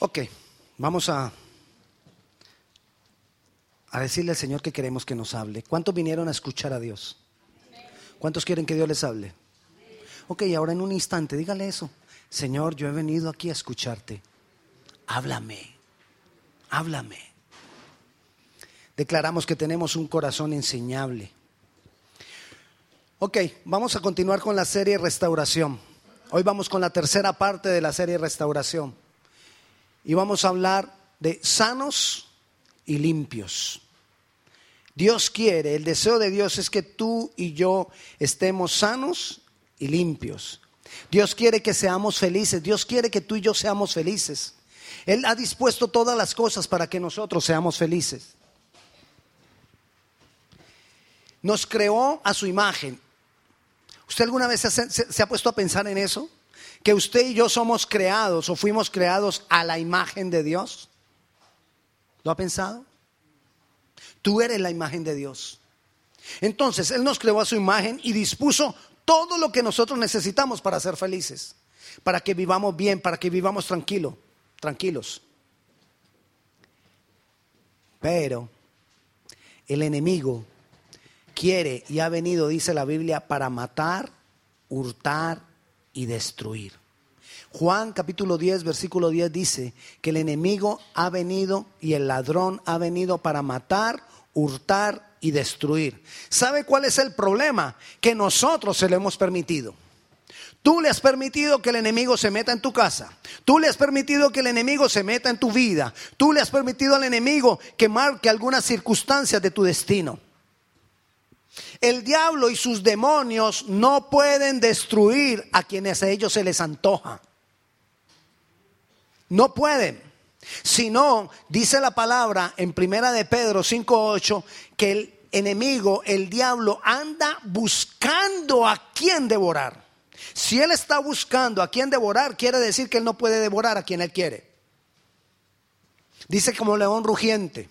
Ok, vamos a, a decirle al Señor que queremos que nos hable. ¿Cuántos vinieron a escuchar a Dios? ¿Cuántos quieren que Dios les hable? Ok, ahora en un instante, dígale eso. Señor, yo he venido aquí a escucharte. Háblame, háblame. Declaramos que tenemos un corazón enseñable. Ok, vamos a continuar con la serie Restauración. Hoy vamos con la tercera parte de la serie Restauración. Y vamos a hablar de sanos y limpios. Dios quiere, el deseo de Dios es que tú y yo estemos sanos y limpios. Dios quiere que seamos felices. Dios quiere que tú y yo seamos felices. Él ha dispuesto todas las cosas para que nosotros seamos felices. Nos creó a su imagen. ¿Usted alguna vez se, ha puesto a pensar en eso? Que usted y yo somos creados o fuimos creados a la imagen de Dios. ¿Lo ha pensado? Tú eres la imagen de Dios. Entonces, Él nos creó a su imagen y dispuso todo lo que nosotros necesitamos para ser felices, para que vivamos bien, para que vivamos tranquilo, tranquilos. Pero el enemigo quiere y ha venido, dice la Biblia, para matar, hurtar y destruir. Juan capítulo 10, versículo 10 dice que el enemigo ha venido y el ladrón ha venido para matar, hurtar y destruir. ¿Sabe cuál es el problema? Que nosotros se lo hemos permitido. Tú le has permitido que el enemigo se meta en tu casa. Tú le has permitido que el enemigo se meta en tu vida. Tú le has permitido al enemigo que marque algunas circunstancias de tu destino. El diablo y sus demonios no pueden destruir a quienes a ellos se les antoja. No pueden. Sino, dice la palabra en Primera de Pedro 5:8 que el enemigo, el diablo anda buscando a quien devorar. Si él está buscando a quien devorar, quiere decir que él no puede devorar a quien él quiere. Dice como león rugiente.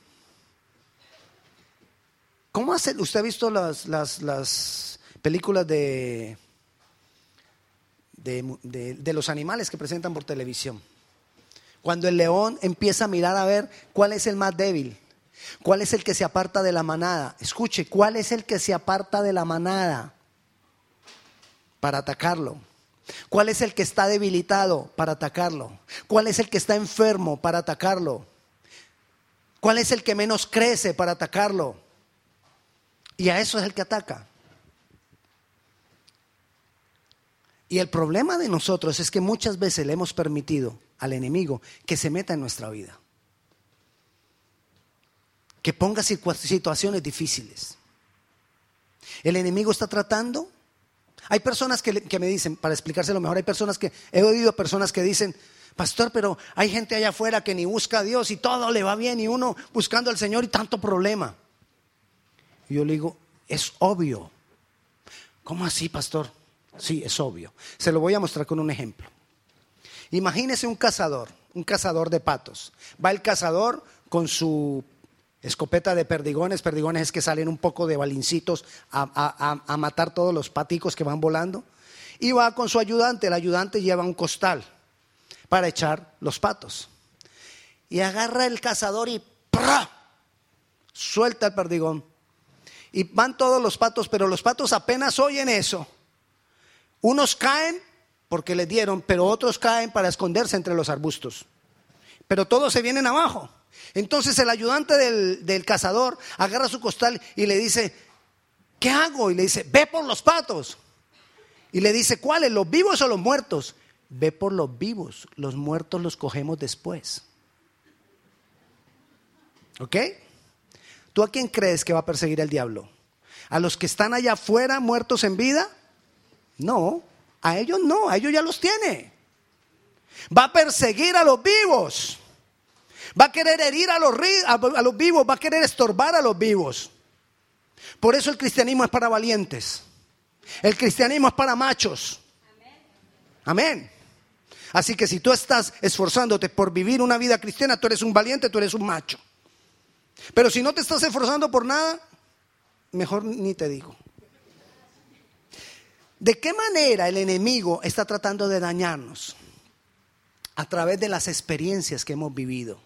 ¿Cómo hace? ¿Usted ha visto las, las, películas de, de, los animales que presentan por televisión? Cuando el león empieza a mirar a ver cuál es el más débil, cuál es el que se aparta de la manada. Escuche, ¿cuál es el que se aparta de la manada para atacarlo? ¿Cuál es el que está debilitado para atacarlo? ¿Cuál es el que está enfermo para atacarlo? ¿Cuál es el que menos crece para atacarlo? Y a eso es el que ataca. Y el problema de nosotros es que muchas veces le hemos permitido al enemigo que se meta en nuestra vida. Que ponga situaciones difíciles. El enemigo está tratando. Hay personas que, que, me dicen, para explicárselo mejor, hay personas que, he oído personas que dicen, pastor, pero hay gente allá afuera que ni busca a Dios y todo le va bien y uno buscando al Señor y tanto problema. Y yo le digo, es obvio. ¿Cómo así, pastor? Sí, es obvio. Se lo voy a mostrar con un ejemplo. Imagínese un cazador, un cazador de patos. Va el cazador con su escopeta de perdigones, perdigones es que salen un poco de balincitos a, a, matar todos los paticos que van volando. Y va con su ayudante, el ayudante lleva un costal para echar los patos. Y agarra el cazador y ¡pra! suelta el perdigón y van todos los patos, pero los patos apenas oyen eso. Unos caen porque les dieron, pero otros caen para esconderse entre los arbustos. Pero todos se vienen abajo. Entonces el ayudante del, cazador agarra su costal y le dice, ¿qué hago? Y le dice, ve por los patos. Y le dice, ¿cuáles? ¿Los vivos o los muertos? Ve por los vivos, los muertos los cogemos después. ¿Ok? ¿Tú a quién crees que va a perseguir el diablo? ¿A los que están allá afuera muertos en vida? No, a ellos no, a ellos ya los tiene. Va a perseguir a los vivos. Va a querer herir a los, a los vivos, va a querer estorbar a los vivos. Por eso el cristianismo es para valientes. El cristianismo es para machos. Amén. Así que si tú estás esforzándote por vivir una vida cristiana, tú eres un valiente, tú eres un macho. Pero si no te estás esforzando por nada, mejor ni te digo. ¿De qué manera el enemigo está tratando de dañarnos? a través de las experiencias que hemos vivido.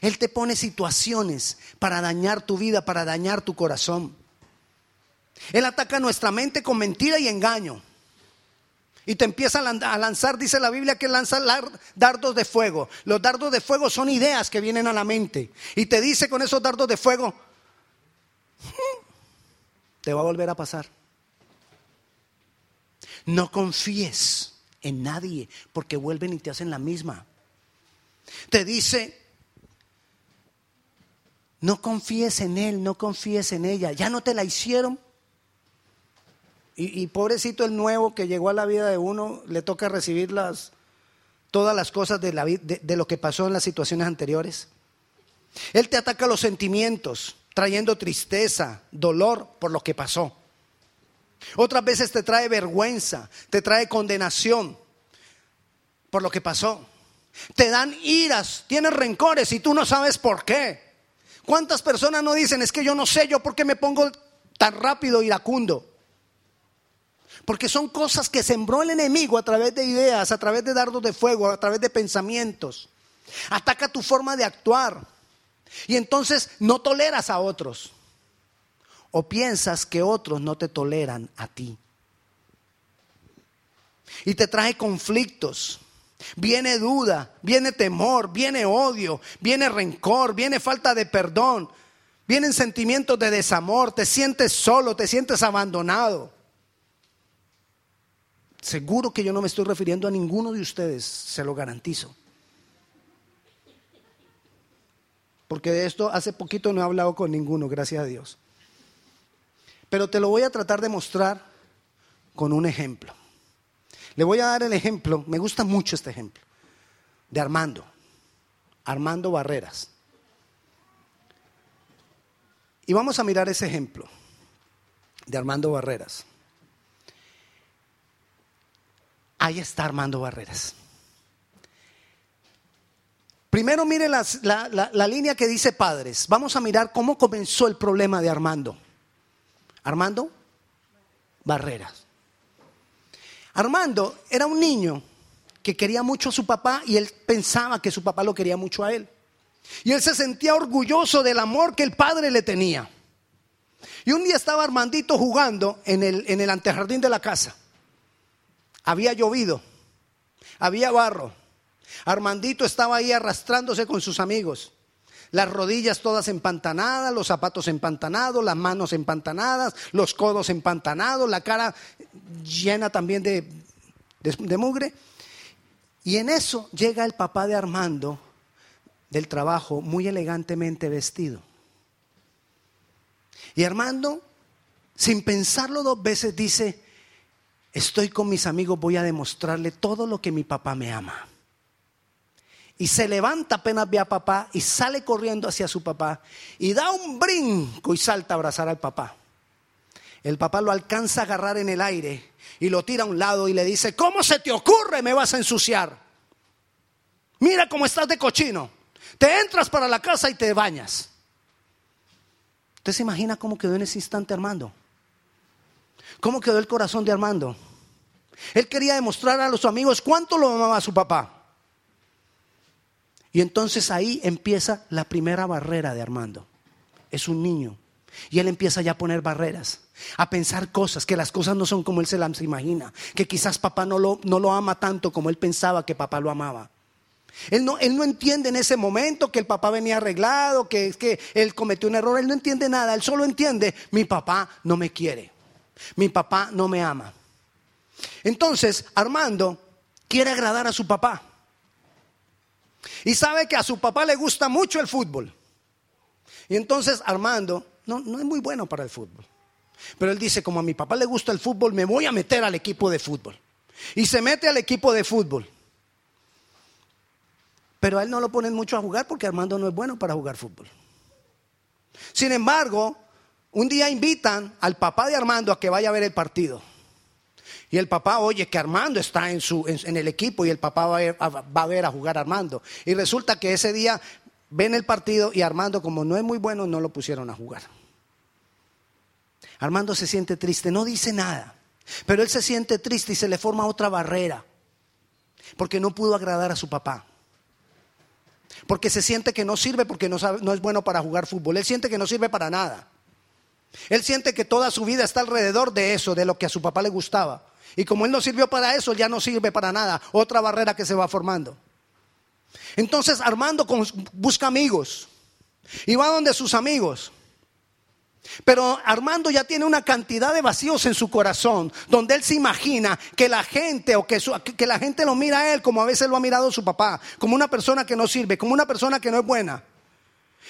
Él te pone situaciones para dañar tu vida, para dañar tu corazón. Él ataca nuestra mente con mentira y engaño. Y te empieza a lanzar, dice la Biblia, que lanza dardos de fuego. Los dardos de fuego son ideas que vienen a la mente. Y te dice con esos dardos de fuego, te va a volver a pasar. No confíes en nadie porque vuelven y te hacen la misma. Te dice, no confíes en él, no confíes en ella. Ya no te la hicieron. Y, pobrecito el nuevo que llegó a la vida de uno, le toca recibir las, todas las cosas de, de lo que pasó en las situaciones anteriores. Él te ataca los sentimientos, trayendo tristeza, dolor por lo que pasó. Otras veces te trae vergüenza, te trae condenación por lo que pasó. Te dan iras, tienes rencores y tú no sabes por qué. ¿Cuántas personas no dicen, es que yo no sé yo por qué me pongo tan rápido iracundo? Porque son cosas que sembró el enemigo a través de ideas, a través de dardos de fuego, a través de pensamientos. Ataca tu forma de actuar. Y entonces no toleras a otros. O piensas que otros no te toleran a ti. Y te trae conflictos. Viene duda, viene temor, viene odio, viene rencor, viene falta de perdón, vienen sentimientos de desamor, te sientes solo, te sientes abandonado. Seguro que yo no me estoy refiriendo a ninguno de ustedes, se lo garantizo. Porque de esto hace poquito no he hablado con ninguno, gracias a Dios. Pero te lo voy a tratar de mostrar con un ejemplo. Le voy a dar el ejemplo, me gusta mucho este ejemplo, de Armando, Armando Barreras. Y vamos a mirar ese ejemplo de Armando Barreras. Ahí está Armando Barreras. Primero mire la, la, línea que dice padres. Vamos a mirar cómo comenzó el problema de Armando. Armando Barreras. Armando era un niño que quería mucho a su papá y él pensaba que su papá lo quería mucho a él. Y él se sentía orgulloso del amor que el padre le tenía. Y un día estaba Armandito jugando en el, en el antejardín de la casa. Había llovido, había barro. Armandito estaba ahí arrastrándose con sus amigos. Las rodillas todas empantanadas, los zapatos empantanados, las manos empantanadas, los codos empantanados, la cara llena también de, de, mugre. Y en eso llega el papá de Armando del trabajo muy elegantemente vestido. Y Armando, sin pensarlo dos veces, dice, estoy con mis amigos, voy a demostrarle todo lo que mi papá me ama. Y se levanta apenas ve a papá y sale corriendo hacia su papá y da un brinco y salta a abrazar al papá. El papá lo alcanza a agarrar en el aire y lo tira a un lado y le dice, ¿cómo se te ocurre me vas a ensuciar? Mira cómo estás de cochino. Te entras para la casa y te bañas. ¿Usted se imagina cómo quedó en ese instante Armando? ¿Cómo quedó el corazón de Armando? Él quería demostrar a los amigos cuánto lo amaba su papá. Y entonces ahí empieza la primera barrera de Armando. Es un niño. Y él empieza ya a poner barreras, a pensar cosas, que las cosas no son como él se las imagina, que quizás papá no lo, no lo ama tanto como él pensaba que papá lo amaba. Él no, él no entiende en ese momento que el papá venía arreglado, que es que él cometió un error, él no entiende nada, él solo entiende, mi papá no me quiere, mi papá no me ama. Entonces, Armando quiere agradar a su papá. Y sabe que a su papá le gusta mucho el fútbol. Y entonces Armando no, no es muy bueno para el fútbol. Pero él dice, como a mi papá le gusta el fútbol, me voy a meter al equipo de fútbol. Y se mete al equipo de fútbol. Pero a él no lo ponen mucho a jugar porque Armando no es bueno para jugar fútbol. Sin embargo, un día invitan al papá de Armando a que vaya a ver el partido. Y el papá oye que Armando está en, su, en, el equipo y el papá va a, ver, a jugar a Armando. Y resulta que ese día ven el partido y Armando, como no es muy bueno, no lo pusieron a jugar. Armando se siente triste, no dice nada, pero él se siente triste y se le forma otra barrera. Porque no pudo agradar a su papá. Porque se siente que no sirve porque no, no es bueno para jugar fútbol. Él siente que no sirve para nada. Él siente que toda su vida está alrededor de eso, de lo que a su papá le gustaba. Y como él no sirvió para eso, ya no sirve para nada. Otra barrera que se va formando. Entonces Armando busca amigos y va donde sus amigos. Pero Armando ya tiene una cantidad de vacíos en su corazón, donde él se imagina que la gente o que, que, la gente lo mira a él como a veces lo ha mirado su papá, como una persona que no sirve, como una persona que no es buena.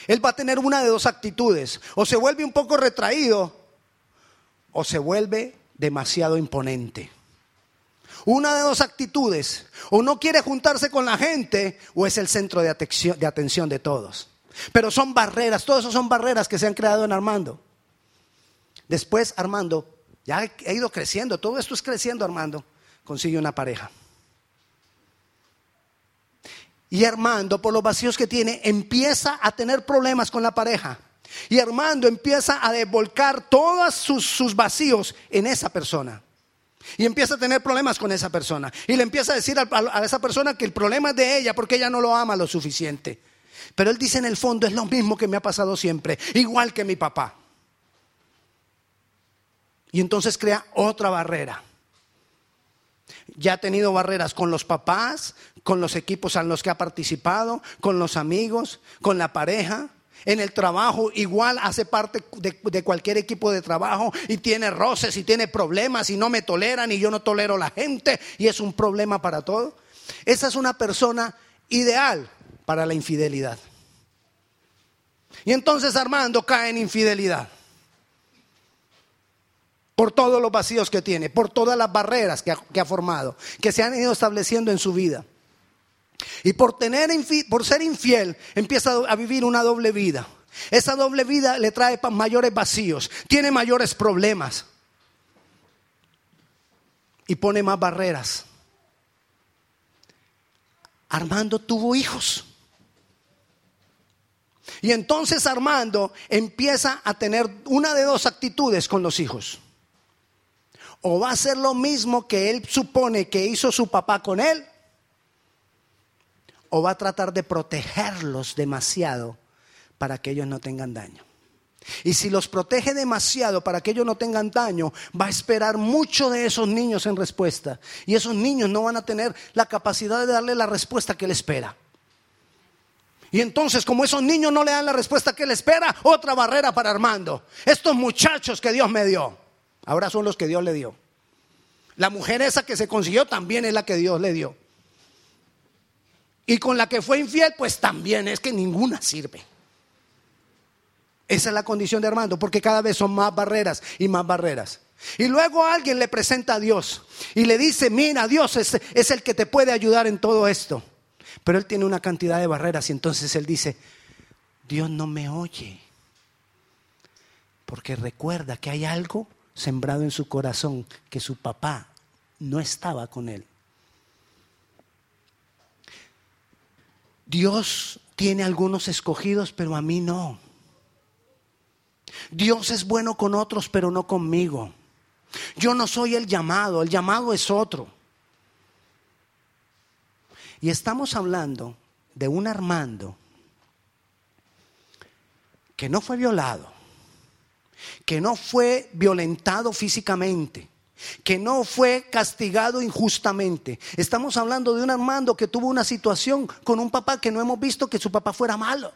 Él va a tener una de dos actitudes, o se vuelve un poco retraído o se vuelve demasiado imponente. Una de dos actitudes, o no quiere juntarse con la gente o es el centro de atención de, todos. Pero son barreras, todo eso son barreras que se han creado en Armando. Después Armando, ya ha ido creciendo, todo esto es creciendo Armando, consigue una pareja. Y Armando, por los vacíos que tiene, empieza a tener problemas con la pareja. Y Armando empieza a devolcar todos sus, vacíos en esa persona. Y empieza a tener problemas con esa persona. Y le empieza a decir a, a esa persona que el problema es de ella porque ella no lo ama lo suficiente. Pero él dice en el fondo, es lo mismo que me ha pasado siempre, igual que mi papá. Y entonces crea otra barrera. Ya ha tenido barreras con los papás, con los equipos en los que ha participado, con los amigos, con la pareja. En el trabajo igual hace parte de, cualquier equipo de trabajo y tiene roces y tiene problemas y no me toleran y yo no tolero la gente y es un problema para todo. Esa es una persona ideal para la infidelidad. Y entonces Armando cae en infidelidad. Por todos los vacíos que tiene, por todas las barreras que ha, formado, que se han ido estableciendo en su vida. Y por, tener, por ser infiel, empieza a vivir una doble vida. Esa doble vida le trae mayores vacíos, tiene mayores problemas y pone más barreras. Armando tuvo hijos. Y entonces Armando empieza a tener una de dos actitudes con los hijos. O va a hacer lo mismo que él supone que hizo su papá con él, o va a tratar de protegerlos demasiado para que ellos no tengan daño. Y si los protege demasiado para que ellos no tengan daño, va a esperar mucho de esos niños en respuesta. Y esos niños no van a tener la capacidad de darle la respuesta que él espera. Y entonces, como esos niños no le dan la respuesta que él espera, otra barrera para Armando. Estos muchachos que Dios me dio, ahora son los que Dios le dio. La mujer esa que se consiguió también es la que Dios le dio. Y con la que fue infiel, pues también es que ninguna sirve. Esa es la condición de Armando, porque cada vez son más barreras y más barreras. Y luego alguien le presenta a Dios y le dice, mira, Dios es, es el que te puede ayudar en todo esto. Pero él tiene una cantidad de barreras y entonces él dice, Dios no me oye. Porque recuerda que hay algo sembrado en su corazón, que su papá no estaba con él. Dios tiene algunos escogidos, pero a mí no. Dios es bueno con otros, pero no conmigo. Yo no soy el llamado, el llamado es otro. Y estamos hablando de un Armando que no fue violado, que no fue violentado físicamente, que no fue castigado injustamente. Estamos hablando de un Armando que tuvo una situación con un papá que no hemos visto que su papá fuera malo.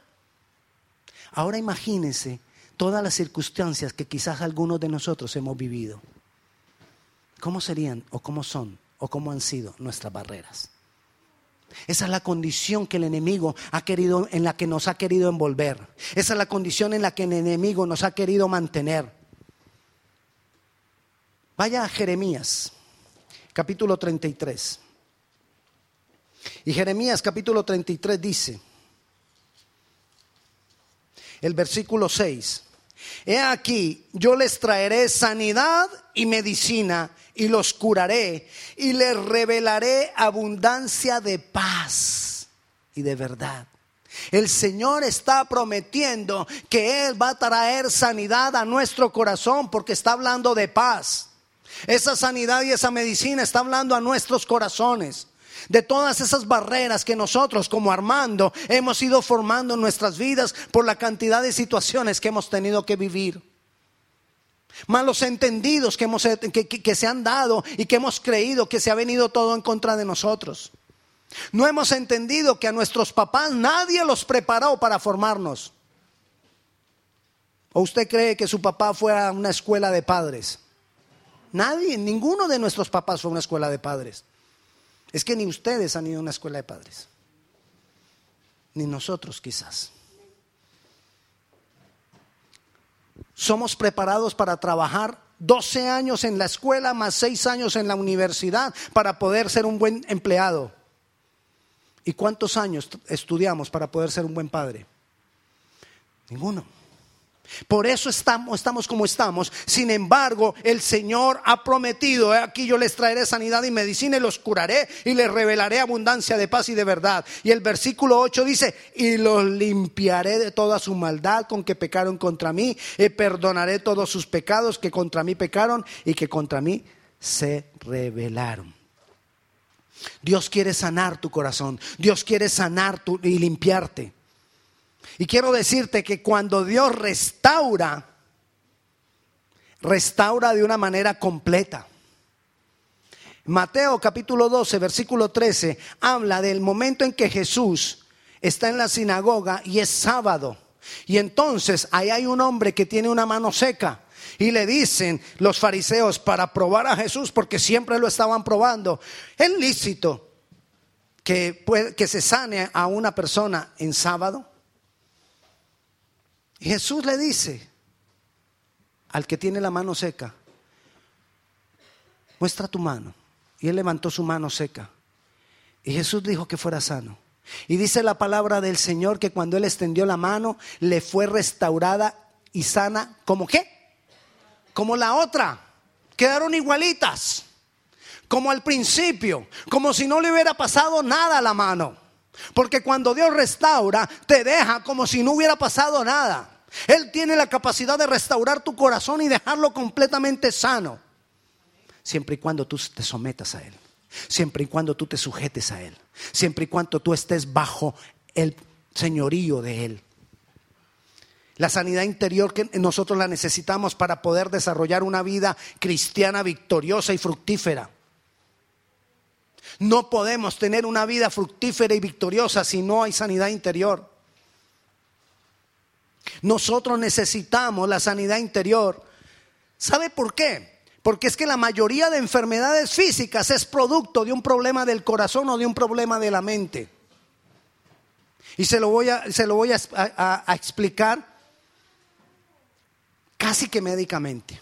Ahora imagínense todas las circunstancias que quizás algunos de nosotros hemos vivido. ¿Cómo serían o cómo son o cómo han sido nuestras barreras? Esa es la condición que el enemigo ha querido, en la que nos ha querido envolver. Esa es la condición en la que el enemigo nos ha querido mantener. Vaya a Jeremías, capítulo 33. Y Jeremías capítulo 33 dice, el versículo 6, He aquí, yo les traeré sanidad y medicina y los curaré y les revelaré abundancia de paz y de verdad. El Señor está prometiendo que Él va a traer sanidad a nuestro corazón porque está hablando de paz. Esa sanidad y esa medicina está hablando a nuestros corazones. de todas esas barreras que nosotros como Armando hemos ido formando en nuestras vidas por la cantidad de situaciones que hemos tenido que vivir. Malos entendidos que, hemos, que, que se han dado y que hemos creído que se ha venido todo en contra de nosotros. No hemos entendido que a nuestros papás nadie los preparó para formarnos. ¿O usted cree que su papá fue a una escuela de padres? Nadie, ninguno de nuestros papás fue a una escuela de padres. Es que ni ustedes han ido a una escuela de padres. Ni nosotros quizás. Somos preparados para trabajar 12 años en la escuela más 6 años en la universidad para poder ser un buen empleado. ¿Y cuántos años estudiamos para poder ser un buen padre? Ninguno. Por eso estamos, estamos como estamos. Sin embargo, el Señor ha prometido, aquí yo les traeré sanidad y medicina y los curaré y les revelaré abundancia de paz y de verdad. Y el versículo 8 dice, y los limpiaré de toda su maldad con que pecaron contra mí, y perdonaré todos sus pecados que contra mí pecaron y que contra mí se rebelaron. Dios quiere sanar tu corazón, Dios quiere sanar y limpiarte. Y quiero decirte que cuando Dios restaura, restaura de una manera completa. Mateo capítulo 12, versículo 13, habla del momento en que Jesús está en la sinagoga y es sábado. Y entonces ahí hay un hombre que tiene una mano seca. Y le dicen los fariseos para probar a Jesús, porque siempre lo estaban probando, es lícito que, que se sane a una persona en sábado. Jesús le dice al que tiene la mano seca, muestra tu mano. Y él levantó su mano seca. Y Jesús dijo que fuera sano. Y dice la palabra del Señor que cuando él extendió la mano, le fue restaurada y sana como qué? Como la otra. Quedaron igualitas. Como al principio. Como si no le hubiera pasado nada a la mano. Porque cuando Dios restaura, te deja como si no hubiera pasado nada. Él tiene la capacidad de restaurar tu corazón y dejarlo completamente sano. Siempre y cuando tú te sometas a Él. Siempre y cuando tú te sujetes a Él. Siempre y cuando tú estés bajo el señorío de Él. La sanidad interior que nosotros la necesitamos para poder desarrollar una vida cristiana victoriosa y fructífera. No podemos tener una vida fructífera y victoriosa si no hay sanidad interior. Nosotros necesitamos la sanidad interior. ¿Sabe por qué? Porque es que la mayoría de enfermedades físicas es producto de un problema del corazón o de un problema de la mente. Y se lo voy a, explicar casi que médicamente.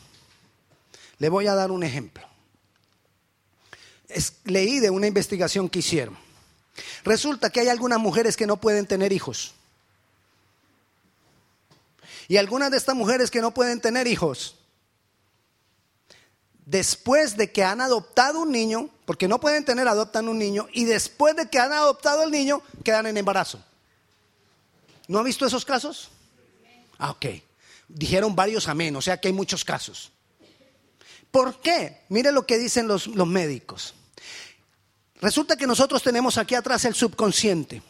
Le voy a dar un ejemplo leí de una investigación que hicieron. Resulta que hay algunas mujeres que no pueden tener hijos. Y algunas de estas mujeres que no pueden tener hijos, después de que han adoptado un niño, porque no pueden tener, adoptan un niño, y después de que han adoptado el niño, quedan en embarazo. ¿No ha visto esos casos? Ah, ok. Dijeron varios amén, o sea que hay muchos casos. ¿Por qué? Mire lo que dicen los, los médicos. Resulta que nosotros tenemos aquí atrás el subconsciente.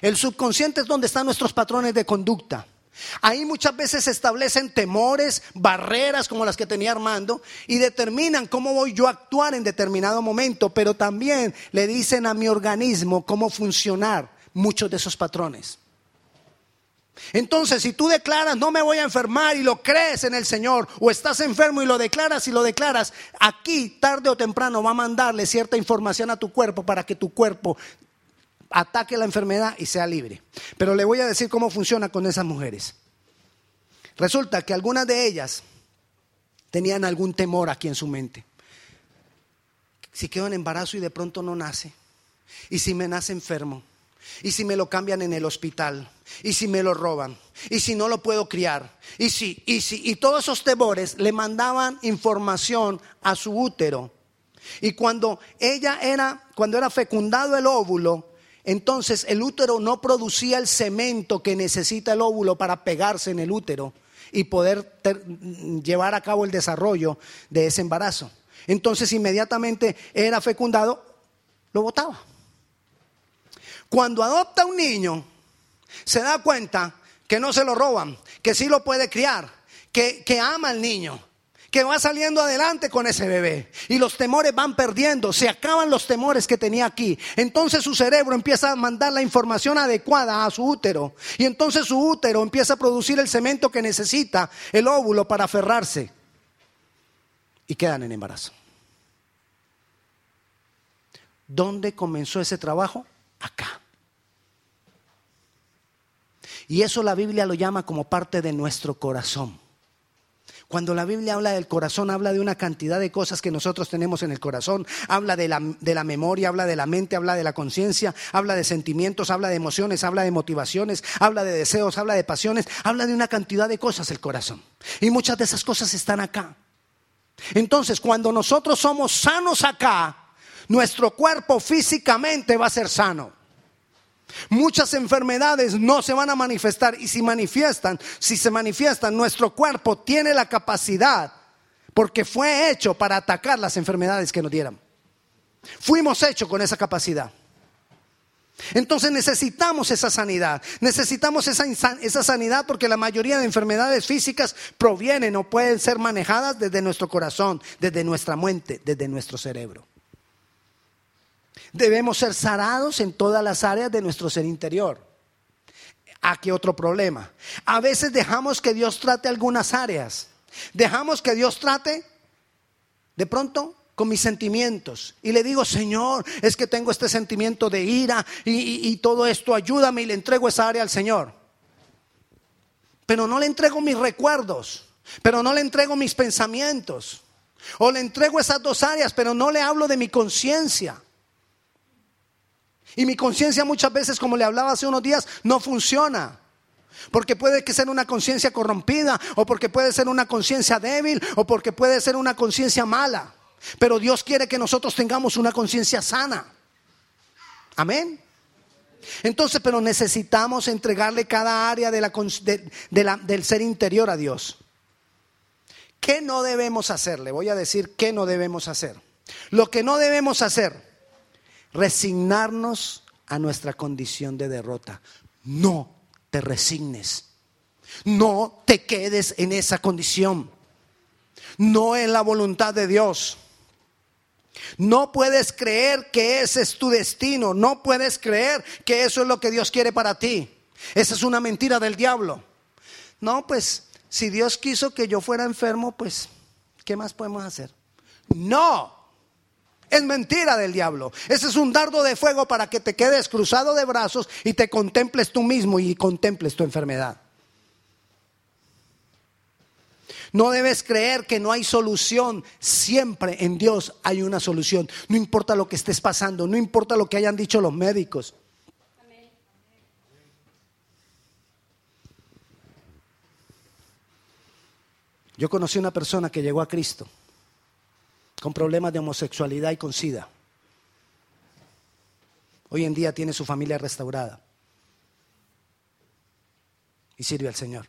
El subconsciente es donde están nuestros patrones de conducta. Ahí muchas veces se establecen temores, barreras como las que tenía Armando y determinan cómo voy yo a actuar en determinado momento, pero también le dicen a mi organismo cómo funcionar muchos de esos patrones. Entonces, si tú declaras, no me voy a enfermar y lo crees en el Señor, o estás enfermo y lo declaras y lo declaras, aquí tarde o temprano va a mandarle cierta información a tu cuerpo para que tu cuerpo ataque la enfermedad y sea libre. Pero le voy a decir cómo funciona con esas mujeres. Resulta que algunas de ellas tenían algún temor aquí en su mente. Si quedo en embarazo y de pronto no nace, y si me nace enfermo, y si me lo cambian en el hospital, y si me lo roban, y si no lo puedo criar, y si, y si, y todos esos temores le mandaban información a su útero. Y cuando ella era, cuando era fecundado el óvulo, entonces el útero no producía el cemento que necesita el óvulo para pegarse en el útero y poder llevar a cabo el desarrollo de ese embarazo. Entonces inmediatamente era fecundado, lo botaba. Cuando adopta un niño, se da cuenta que no se lo roban, que sí lo puede criar, que, que ama al niño, que va saliendo adelante con ese bebé y los temores van perdiendo, se acaban los temores que tenía aquí. Entonces su cerebro empieza a mandar la información adecuada a su útero y entonces su útero empieza a producir el cemento que necesita el óvulo para aferrarse y quedan en embarazo. ¿Dónde comenzó ese trabajo? Acá. Y eso la Biblia lo llama como parte de nuestro corazón. Cuando la Biblia habla del corazón, habla de una cantidad de cosas que nosotros tenemos en el corazón. Habla de la, de la memoria, habla de la mente, habla de la conciencia, habla de sentimientos, habla de emociones, habla de motivaciones, habla de deseos, habla de pasiones, habla de una cantidad de cosas el corazón. Y muchas de esas cosas están acá. Entonces, cuando nosotros somos sanos acá, nuestro cuerpo físicamente va a ser sano. Muchas enfermedades no se van a manifestar y si manifiestan, si se manifiestan, nuestro cuerpo tiene la capacidad, porque fue hecho para atacar las enfermedades que nos dieran. Fuimos hechos con esa capacidad. Entonces necesitamos esa sanidad, necesitamos esa, esa, sanidad porque la mayoría de enfermedades físicas provienen o pueden ser manejadas desde nuestro corazón, desde nuestra mente, desde nuestro cerebro. Debemos ser sanados en todas las áreas de nuestro ser interior. Aquí otro problema. A veces dejamos que Dios trate algunas áreas. Dejamos que Dios trate de pronto con mis sentimientos. Y le digo, Señor, es que tengo este sentimiento de ira y, y, todo esto, ayúdame y le entrego esa área al Señor. Pero no le entrego mis recuerdos, pero no le entrego mis pensamientos. O le entrego esas dos áreas, pero no le hablo de mi conciencia. Y mi conciencia muchas veces, como le hablaba hace unos días, no funciona. Porque puede que ser una conciencia corrompida, o porque puede ser una conciencia débil, o porque puede ser una conciencia mala. Pero Dios quiere que nosotros tengamos una conciencia sana. Amén. Entonces, pero necesitamos entregarle cada área del ser interior a Dios. ¿Qué no debemos hacer? Le voy a decir qué no debemos hacer. Lo que no debemos hacer resignarnos a nuestra condición de derrota. No te resignes. No te quedes en esa condición. No en la voluntad de Dios. No puedes creer que ese es tu destino. No puedes creer que eso es lo que Dios quiere para ti. Esa es una mentira del diablo. No, pues si Dios quiso que yo fuera enfermo, pues, ¿qué más podemos hacer? No. Es mentira del diablo. Ese es un dardo de fuego para que te quedes cruzado de brazos y te contemples tú mismo y contemples tu enfermedad. No debes creer que no hay solución. Siempre en Dios hay una solución. No importa lo que estés pasando, no importa lo que hayan dicho los médicos. Yo conocí una persona que llegó a Cristo con problemas de homosexualidad y con sida. Hoy en día tiene su familia restaurada y sirve al Señor.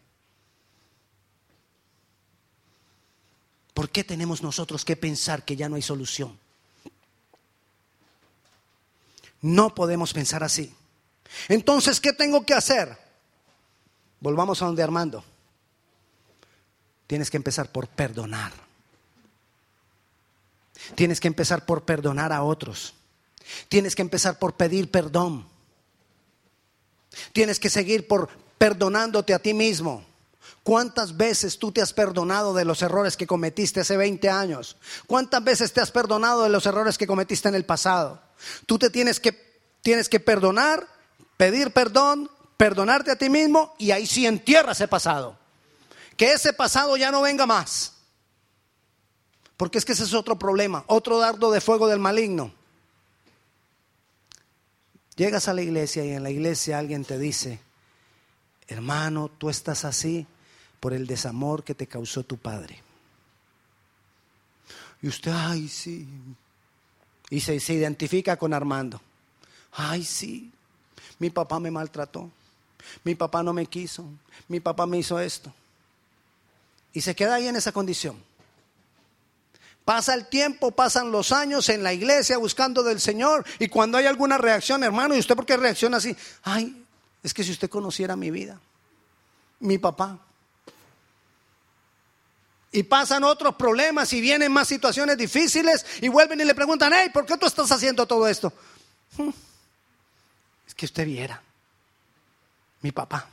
¿Por qué tenemos nosotros que pensar que ya no hay solución? No podemos pensar así. Entonces, ¿qué tengo que hacer? Volvamos a donde Armando. Tienes que empezar por perdonar. Tienes que empezar por perdonar a otros. Tienes que empezar por pedir perdón. Tienes que seguir por perdonándote a ti mismo. ¿Cuántas veces tú te has perdonado de los errores que cometiste hace 20 años? ¿Cuántas veces te has perdonado de los errores que cometiste en el pasado? Tú te tienes que, tienes que perdonar, pedir perdón, perdonarte a ti mismo y ahí sí entierra ese pasado. Que ese pasado ya no venga más. Porque es que ese es otro problema, otro dardo de fuego del maligno. Llegas a la iglesia y en la iglesia alguien te dice, hermano, tú estás así por el desamor que te causó tu padre. Y usted, ay, sí. Y se, se identifica con Armando. Ay, sí, mi papá me maltrató. Mi papá no me quiso. Mi papá me hizo esto. Y se queda ahí en esa condición. Pasa el tiempo, pasan los años en la iglesia buscando del Señor y cuando hay alguna reacción, hermano, ¿y usted por qué reacciona así? Ay, es que si usted conociera mi vida, mi papá. Y pasan otros problemas y vienen más situaciones difíciles y vuelven y le preguntan, hey, ¿por qué tú estás haciendo todo esto? Hmm, es que usted viera, mi papá.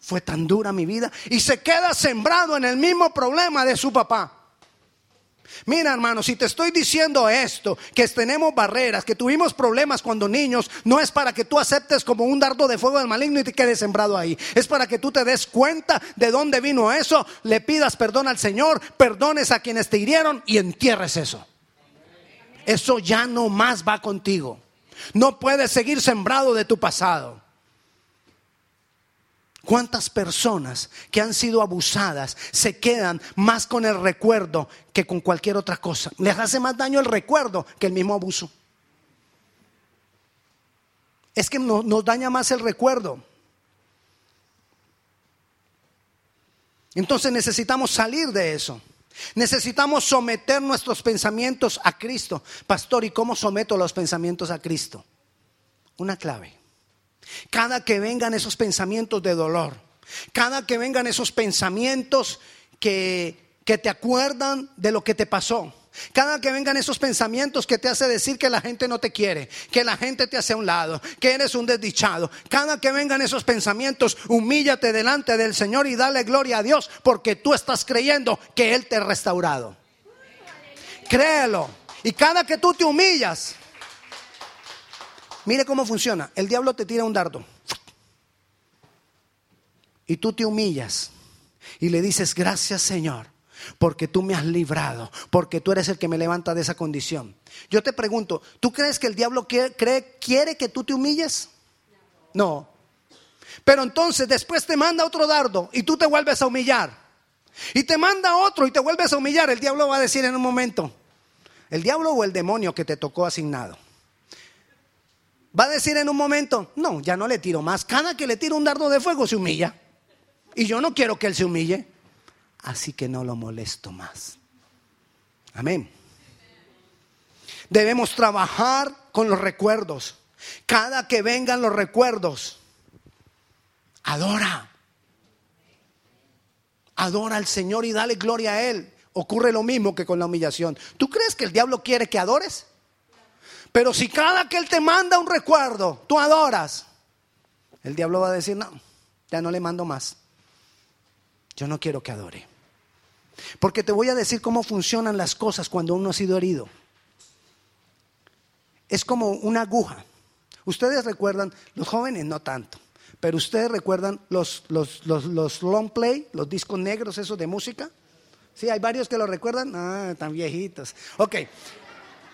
Fue tan dura mi vida y se queda sembrado en el mismo problema de su papá. Mira, hermano, si te estoy diciendo esto, que tenemos barreras, que tuvimos problemas cuando niños, no es para que tú aceptes como un dardo de fuego del maligno y te quedes sembrado ahí. Es para que tú te des cuenta de dónde vino eso, le pidas perdón al Señor, perdones a quienes te hirieron y entierres eso. Eso ya no más va contigo. No puedes seguir sembrado de tu pasado. ¿Cuántas personas que han sido abusadas se quedan más con el recuerdo que con cualquier otra cosa? Les hace más daño el recuerdo que el mismo abuso. Es que nos, daña más el recuerdo. Entonces necesitamos salir de eso. Necesitamos someter nuestros pensamientos a Cristo. Pastor, ¿y cómo someto los pensamientos a Cristo? Una clave. Cada que vengan esos pensamientos de dolor, cada que vengan esos pensamientos que, que te acuerdan de lo que te pasó, cada que vengan esos pensamientos que te hace decir que la gente no te quiere, que la gente te hace a un lado, que eres un desdichado. Cada que vengan esos pensamientos, humíllate delante del Señor y dale gloria a Dios porque tú estás creyendo que Él te ha restaurado. Créelo. Y cada que tú te humillas, Mire cómo funciona. El diablo te tira un dardo. Y tú te humillas y le dices, gracias Señor, porque tú me has librado, porque tú eres el que me levanta de esa condición. Yo te pregunto, ¿tú crees que el diablo quiere, quiere que tú te humilles? No. Pero entonces después te manda otro dardo y tú te vuelves a humillar. Y te manda otro y te vuelves a humillar. El diablo va a decir en un momento, el diablo o el demonio que te tocó asignado. Va a decir en un momento, no, ya no le tiro más. Cada que le tiro un dardo de fuego se humilla. Y yo no quiero que él se humille. Así que no lo molesto más. Amén. Debemos trabajar con los recuerdos. Cada que vengan los recuerdos, adora. Adora al Señor y dale gloria a Él. Ocurre lo mismo que con la humillación. ¿Tú crees que el diablo quiere que adores? Pero si cada que Él te manda un recuerdo, tú adoras, el diablo va a decir, no, ya no le mando más. Yo no quiero que adore. Porque te voy a decir cómo funcionan las cosas cuando uno ha sido herido. Es como una aguja. Ustedes recuerdan, los jóvenes no tanto, pero ustedes recuerdan los, los, los long play, los discos negros esos de música. Sí, hay varios que lo recuerdan. Ah, tan viejitos. Ok,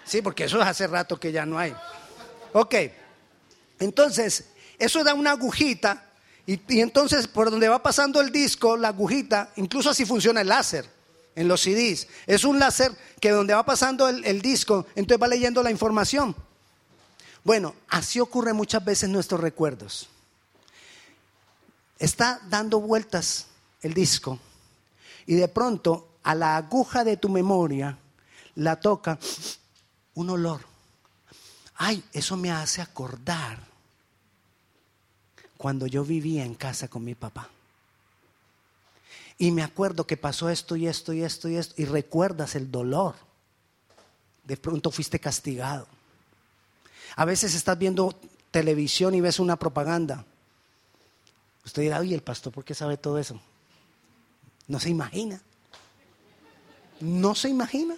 Sí, porque eso es hace rato que ya no hay. Ok, entonces, eso da una agujita y, entonces por donde va pasando el disco, la agujita, incluso así funciona el láser en los CDs. Es un láser que donde va pasando el, el disco, entonces va leyendo la información. Bueno, así ocurre muchas veces nuestros recuerdos. Está dando vueltas el disco y de pronto a la aguja de tu memoria la toca un olor. Ay, eso me hace acordar cuando yo vivía en casa con mi papá. Y me acuerdo que pasó esto y esto y esto y esto. Y recuerdas el dolor. De pronto fuiste castigado. A veces estás viendo televisión y ves una propaganda. Usted dirá, oye, el pastor, ¿por qué sabe todo eso? No se imagina. No se imagina.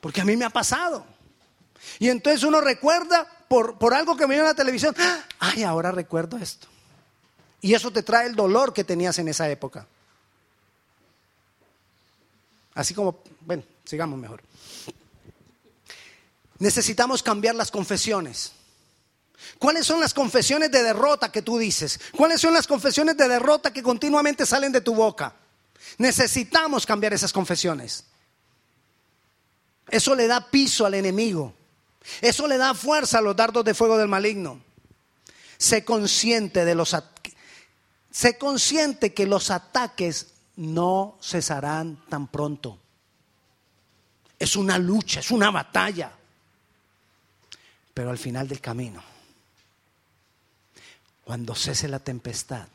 Porque a mí me ha pasado. Y entonces uno recuerda por, por algo que vio en la televisión. Ay, ahora recuerdo esto. Y eso te trae el dolor que tenías en esa época. Así como, bueno, sigamos mejor. Necesitamos cambiar las confesiones. ¿Cuáles son las confesiones de derrota que tú dices? ¿Cuáles son las confesiones de derrota que continuamente salen de tu boca? Necesitamos cambiar esas confesiones. Eso le da piso al enemigo. Eso le da fuerza a los dardos de fuego del maligno. Sé consciente de los sé consciente que los ataques no cesarán tan pronto. es una lucha, es una batalla. Pero al final del camino, cuando cese la tempestad,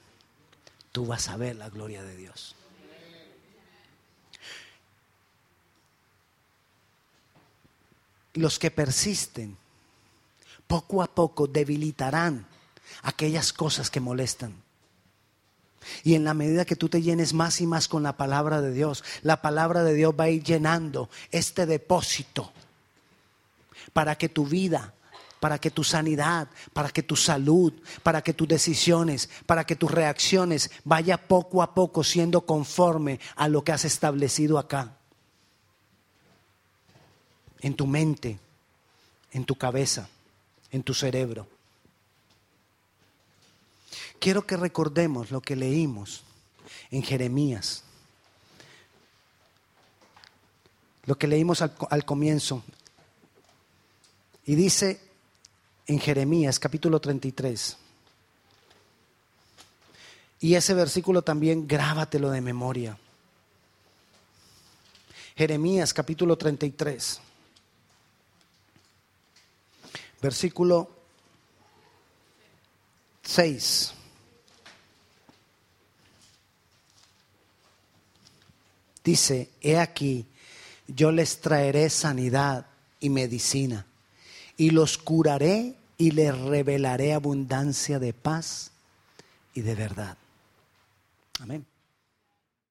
tú vas a ver la gloria de Dios. Los que persisten, poco a poco debilitarán aquellas cosas que molestan. Y en la medida que tú te llenes más y más con la palabra de Dios, la palabra de Dios va a ir llenando este depósito para que tu vida, para que tu sanidad, para que tu salud, para que tus decisiones, para que tus reacciones vaya poco a poco siendo conforme a lo que has establecido acá. En tu mente, en tu cabeza, en tu cerebro quiero que recordemos lo que leímos en Jeremías. Lo que leímos al, comienzo. Y dice en Jeremías capítulo 33. Y ese versículo también grábatelo de memoria. Jeremías capítulo 33. Versículo 6. Dice, he aquí, yo les traeré sanidad y medicina, y los curaré y les revelaré abundancia de paz y de verdad. Amén.